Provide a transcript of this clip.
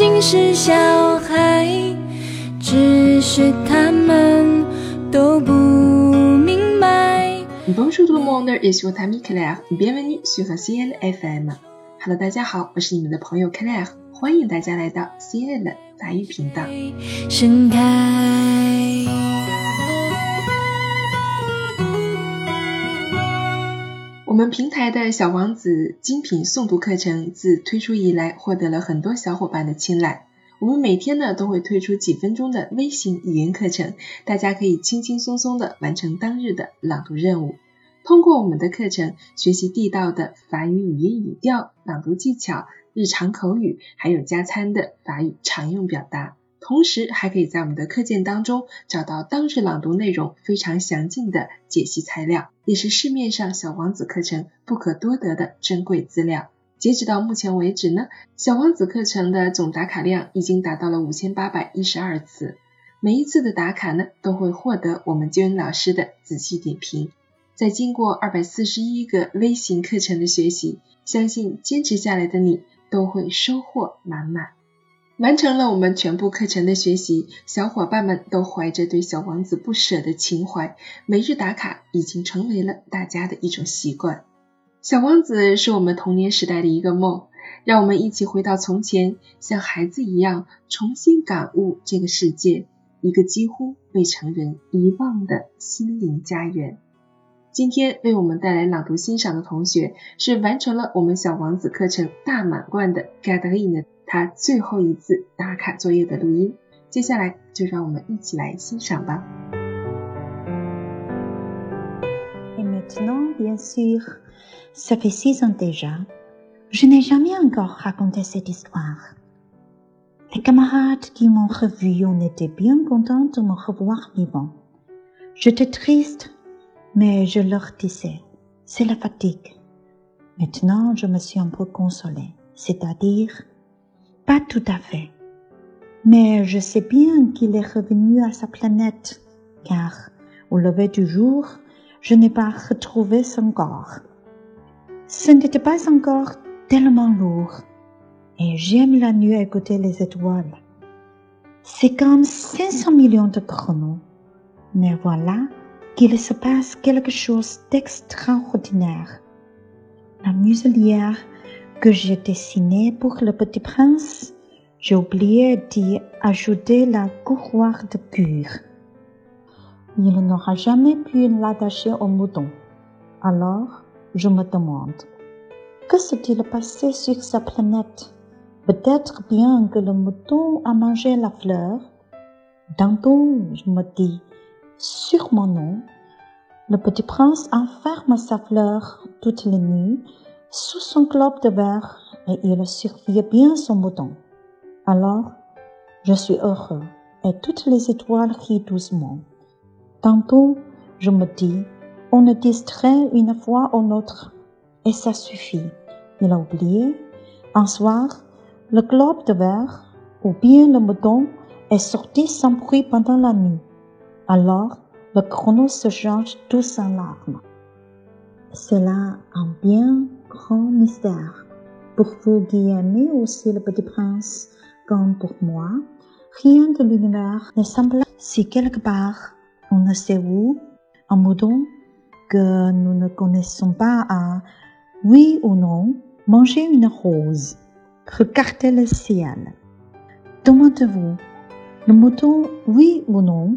你刚说的什么？那也是我，他米克莱尔。你别问，你去和 C N F M。Hello，大家好，我是你们的朋友克莱尔，欢迎大家来到 C N 外语频道。我们平台的小王子精品诵读课程自推出以来，获得了很多小伙伴的青睐。我们每天呢都会推出几分钟的微型语音课程，大家可以轻轻松松的完成当日的朗读任务。通过我们的课程，学习地道的法语语音语调、朗读技巧、日常口语，还有加餐的法语常用表达。同时还可以在我们的课件当中找到当日朗读内容非常详尽的解析材料，也是市面上小王子课程不可多得的珍贵资料。截止到目前为止呢，小王子课程的总打卡量已经达到了五千八百一十二次，每一次的打卡呢都会获得我们娟老师的仔细点评。在经过二百四十一个微型课程的学习，相信坚持下来的你都会收获满满。完成了我们全部课程的学习，小伙伴们都怀着对小王子不舍的情怀，每日打卡已经成为了大家的一种习惯。小王子是我们童年时代的一个梦，让我们一起回到从前，像孩子一样重新感悟这个世界，一个几乎被成人遗忘的心灵家园。今天为我们带来朗读欣赏的同学是完成了我们小王子课程大满贯的盖德利呢，他最后一次打卡作业的录音。接下来就让我们一起来欣赏吧。j e n'ai jamais encore raconté cette histoire. Les camarades qui m'ont revu ont été bien contents de me revoir vivant. Je t'ai triste. mais je leur disais, c'est la fatigue. Maintenant, je me suis un peu consolée, c'est-à-dire, pas tout à fait. Mais je sais bien qu'il est revenu à sa planète, car au lever du jour, je n'ai pas retrouvé son corps. Ce n'était pas encore tellement lourd, et j'aime la nuit à écouter les étoiles. C'est comme 500 millions de chronos. Mais voilà, qu'il se passe quelque chose d'extraordinaire. La muselière que j'ai dessinée pour le petit prince, j'ai oublié d'y ajouter la courroie de cuir. Il n'aura jamais pu l'attacher au mouton. Alors, je me demande, que s'est-il passé sur sa planète Peut-être bien que le mouton a mangé la fleur. Danton, je me dis, sur mon nom, le petit prince enferme sa fleur toutes les nuits sous son globe de verre et il surveille bien son bouton. Alors, je suis heureux et toutes les étoiles rient doucement. Tantôt, je me dis, on ne distrait une fois ou autre et ça suffit. Il a oublié. Un soir, le globe de verre ou bien le bouton est sorti sans bruit pendant la nuit. Alors, le chrono se change tous en larmes. là un bien grand mystère. Pour vous qui aimez aussi le petit prince, comme pour moi, rien de l'univers ne semble si quelque part, on ne sait où, un mouton que nous ne connaissons pas à, oui ou non, manger une rose, regarder le ciel. Demandez-vous, le mouton, oui ou non,